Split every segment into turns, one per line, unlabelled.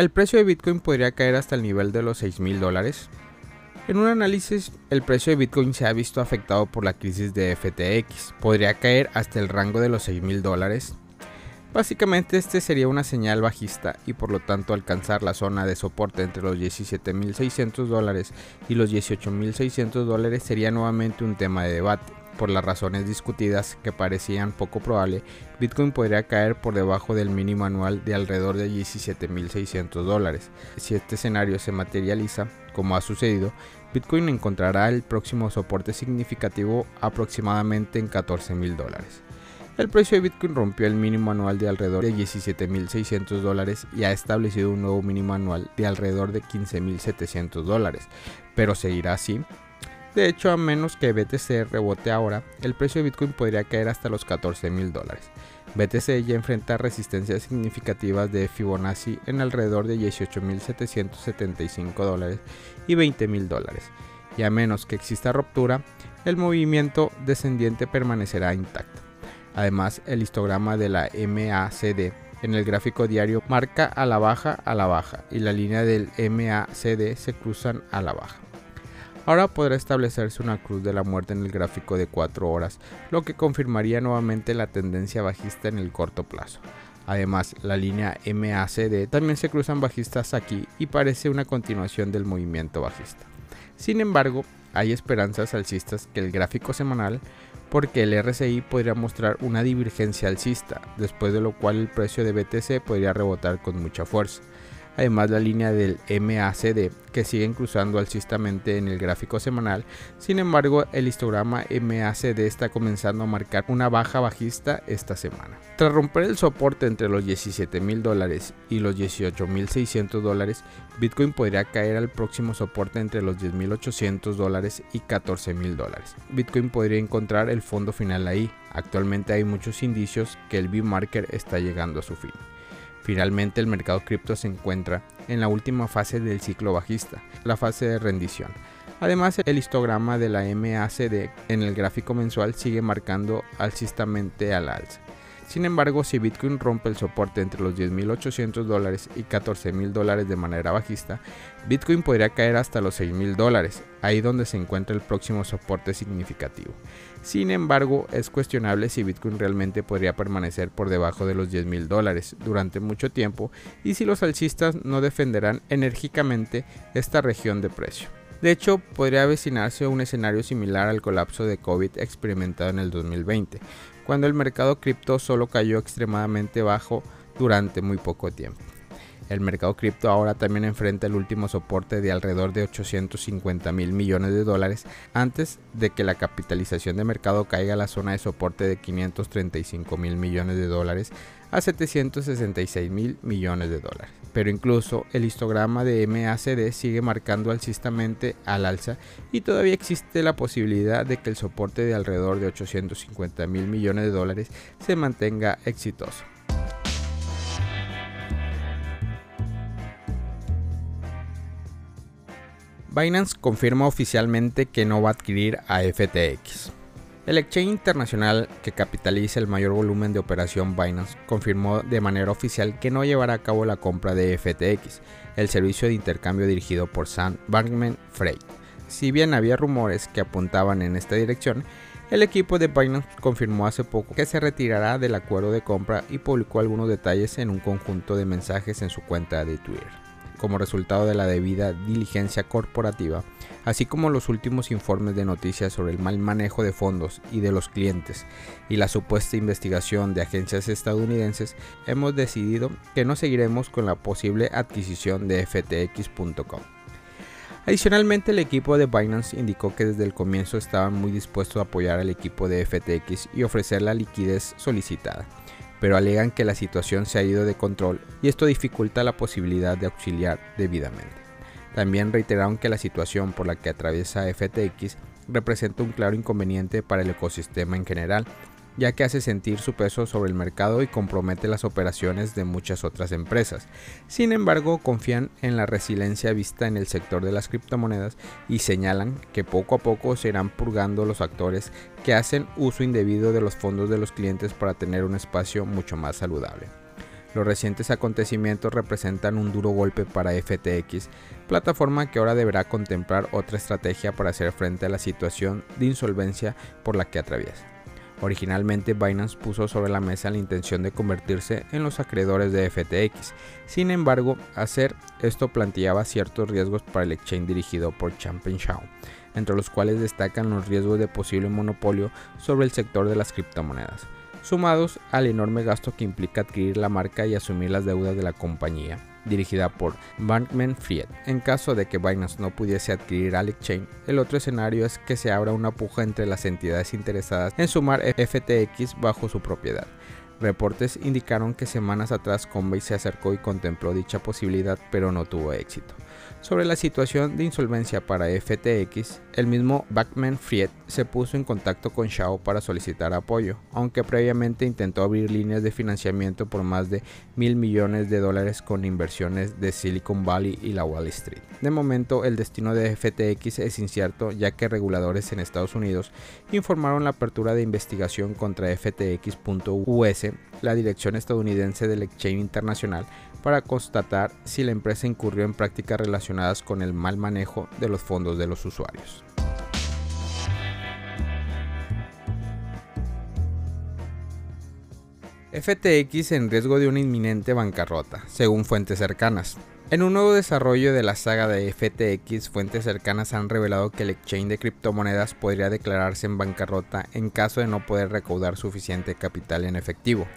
el precio de Bitcoin podría caer hasta el nivel de los 6 mil dólares. En un análisis, el precio de Bitcoin se ha visto afectado por la crisis de FTX. Podría caer hasta el rango de los 6 mil dólares. Básicamente este sería una señal bajista y por lo tanto alcanzar la zona de soporte entre los 17.600 dólares y los 18.600 dólares sería nuevamente un tema de debate. Por las razones discutidas que parecían poco probable, Bitcoin podría caer por debajo del mínimo anual de alrededor de 17.600 dólares. Si este escenario se materializa, como ha sucedido, Bitcoin encontrará el próximo soporte significativo aproximadamente en 14.000 dólares. El precio de Bitcoin rompió el mínimo anual de alrededor de 17.600 dólares y ha establecido un nuevo mínimo anual de alrededor de 15.700 dólares, pero seguirá así. De hecho, a menos que BTC rebote ahora, el precio de Bitcoin podría caer hasta los 14.000 dólares. BTC ya enfrenta resistencias significativas de Fibonacci en alrededor de 18.775 dólares y 20.000 dólares, y a menos que exista ruptura, el movimiento descendiente permanecerá intacto. Además, el histograma de la MACD en el gráfico diario marca a la baja a la baja y la línea del MACD se cruzan a la baja. Ahora podrá establecerse una cruz de la muerte en el gráfico de 4 horas, lo que confirmaría nuevamente la tendencia bajista en el corto plazo. Además, la línea MACD también se cruzan bajistas aquí y parece una continuación del movimiento bajista. Sin embargo, hay esperanzas alcistas que el gráfico semanal porque el RSI podría mostrar una divergencia alcista, después de lo cual el precio de BTC podría rebotar con mucha fuerza además la línea del MACD que siguen cruzando alcistamente en el gráfico semanal. Sin embargo, el histograma MACD está comenzando a marcar una baja bajista esta semana. Tras romper el soporte entre los 17 mil dólares y los 18 mil 600 dólares, Bitcoin podría caer al próximo soporte entre los 10.800 dólares y 14 mil dólares. Bitcoin podría encontrar el fondo final ahí. Actualmente hay muchos indicios que el B-Marker está llegando a su fin. Finalmente el mercado cripto se encuentra en la última fase del ciclo bajista, la fase de rendición. Además, el histograma de la MACD en el gráfico mensual sigue marcando alcistamente al alza. Sin embargo, si Bitcoin rompe el soporte entre los 10.800 dólares y 14.000 dólares de manera bajista, Bitcoin podría caer hasta los 6.000 dólares, ahí donde se encuentra el próximo soporte significativo. Sin embargo, es cuestionable si Bitcoin realmente podría permanecer por debajo de los 10.000 dólares durante mucho tiempo y si los alcistas no defenderán enérgicamente esta región de precio. De hecho, podría avecinarse un escenario similar al colapso de COVID experimentado en el 2020, cuando el mercado cripto solo cayó extremadamente bajo durante muy poco tiempo. El mercado cripto ahora también enfrenta el último soporte de alrededor de 850 mil millones de dólares antes de que la capitalización de mercado caiga a la zona de soporte de 535 mil millones de dólares a 766 mil millones de dólares pero incluso el histograma de MACD sigue marcando alcistamente al alza y todavía existe la posibilidad de que el soporte de alrededor de 850 mil millones de dólares se mantenga exitoso. Binance confirma oficialmente que no va a adquirir a FTX. El exchange internacional que capitaliza el mayor volumen de operación Binance confirmó de manera oficial que no llevará a cabo la compra de FTX, el servicio de intercambio dirigido por Sam Bankman Fried. Si bien había rumores que apuntaban en esta dirección, el equipo de Binance confirmó hace poco que se retirará del acuerdo de compra y publicó algunos detalles en un conjunto de mensajes en su cuenta de Twitter como resultado de la debida diligencia corporativa, así como los últimos informes de noticias sobre el mal manejo de fondos y de los clientes y la supuesta investigación de agencias estadounidenses, hemos decidido que no seguiremos con la posible adquisición de ftx.com. Adicionalmente, el equipo de Binance indicó que desde el comienzo estaban muy dispuestos a apoyar al equipo de FTX y ofrecer la liquidez solicitada pero alegan que la situación se ha ido de control y esto dificulta la posibilidad de auxiliar debidamente. También reiteraron que la situación por la que atraviesa FTX representa un claro inconveniente para el ecosistema en general, ya que hace sentir su peso sobre el mercado y compromete las operaciones de muchas otras empresas. Sin embargo, confían en la resiliencia vista en el sector de las criptomonedas y señalan que poco a poco se irán purgando los actores que hacen uso indebido de los fondos de los clientes para tener un espacio mucho más saludable. Los recientes acontecimientos representan un duro golpe para FTX, plataforma que ahora deberá contemplar otra estrategia para hacer frente a la situación de insolvencia por la que atraviesa. Originalmente Binance puso sobre la mesa la intención de convertirse en los acreedores de FTX. Sin embargo, hacer esto planteaba ciertos riesgos para el exchange dirigido por Shao, entre los cuales destacan los riesgos de posible monopolio sobre el sector de las criptomonedas sumados al enorme gasto que implica adquirir la marca y asumir las deudas de la compañía, dirigida por Bankman Fried. En caso de que Binance no pudiese adquirir al exchange, el otro escenario es que se abra una puja entre las entidades interesadas en sumar FTX bajo su propiedad. Reportes indicaron que semanas atrás Coinbase se acercó y contempló dicha posibilidad, pero no tuvo éxito. Sobre la situación de insolvencia para FTX, el mismo Backman Fried se puso en contacto con Shao para solicitar apoyo, aunque previamente intentó abrir líneas de financiamiento por más de mil millones de dólares con inversiones de Silicon Valley y la Wall Street. De momento, el destino de FTX es incierto, ya que reguladores en Estados Unidos informaron la apertura de investigación contra FTX.us, la dirección estadounidense del Exchange Internacional, para constatar si la empresa incurrió en prácticas relacionadas con el mal manejo de los fondos de los usuarios. FTX en riesgo de una inminente bancarrota, según fuentes cercanas. En un nuevo desarrollo de la saga de FTX, fuentes cercanas han revelado que el exchange de criptomonedas podría declararse en bancarrota en caso de no poder recaudar suficiente capital en efectivo.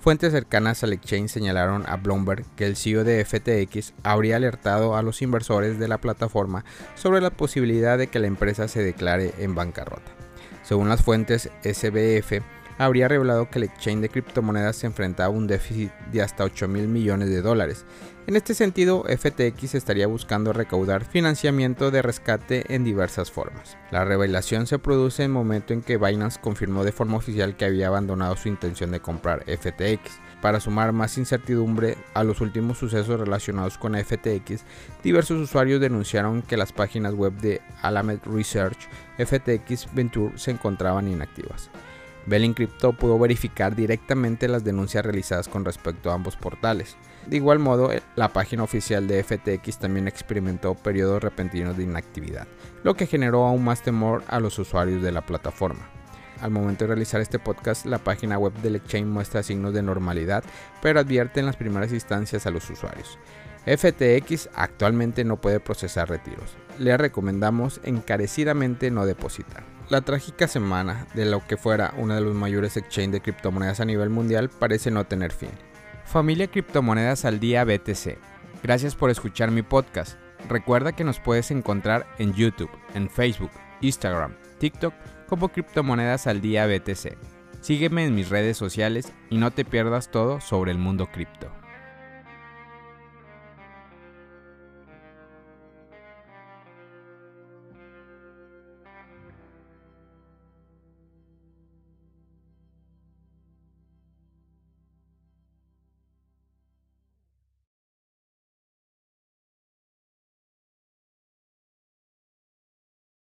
Fuentes cercanas al exchange señalaron a Bloomberg que el CEO de FTX habría alertado a los inversores de la plataforma sobre la posibilidad de que la empresa se declare en bancarrota. Según las fuentes, SBF habría revelado que el exchange de criptomonedas se enfrentaba a un déficit de hasta 8 mil millones de dólares. En este sentido, FTX estaría buscando recaudar financiamiento de rescate en diversas formas. La revelación se produce en el momento en que Binance confirmó de forma oficial que había abandonado su intención de comprar FTX. Para sumar más incertidumbre a los últimos sucesos relacionados con FTX, diversos usuarios denunciaron que las páginas web de Alameda Research, FTX Venture se encontraban inactivas. Belling Crypto pudo verificar directamente las denuncias realizadas con respecto a ambos portales. De igual modo, la página oficial de FTX también experimentó periodos repentinos de inactividad, lo que generó aún más temor a los usuarios de la plataforma. Al momento de realizar este podcast, la página web del exchange muestra signos de normalidad, pero advierte en las primeras instancias a los usuarios. FTX actualmente no puede procesar retiros. Le recomendamos encarecidamente no depositar. La trágica semana de lo que fuera uno de los mayores exchange de criptomonedas a nivel mundial parece no tener fin. Familia Criptomonedas al Día BTC. Gracias por escuchar mi podcast. Recuerda que nos puedes encontrar en YouTube, en Facebook, Instagram, TikTok como Criptomonedas al Día BTC. Sígueme en mis redes sociales y no te pierdas todo sobre el mundo cripto.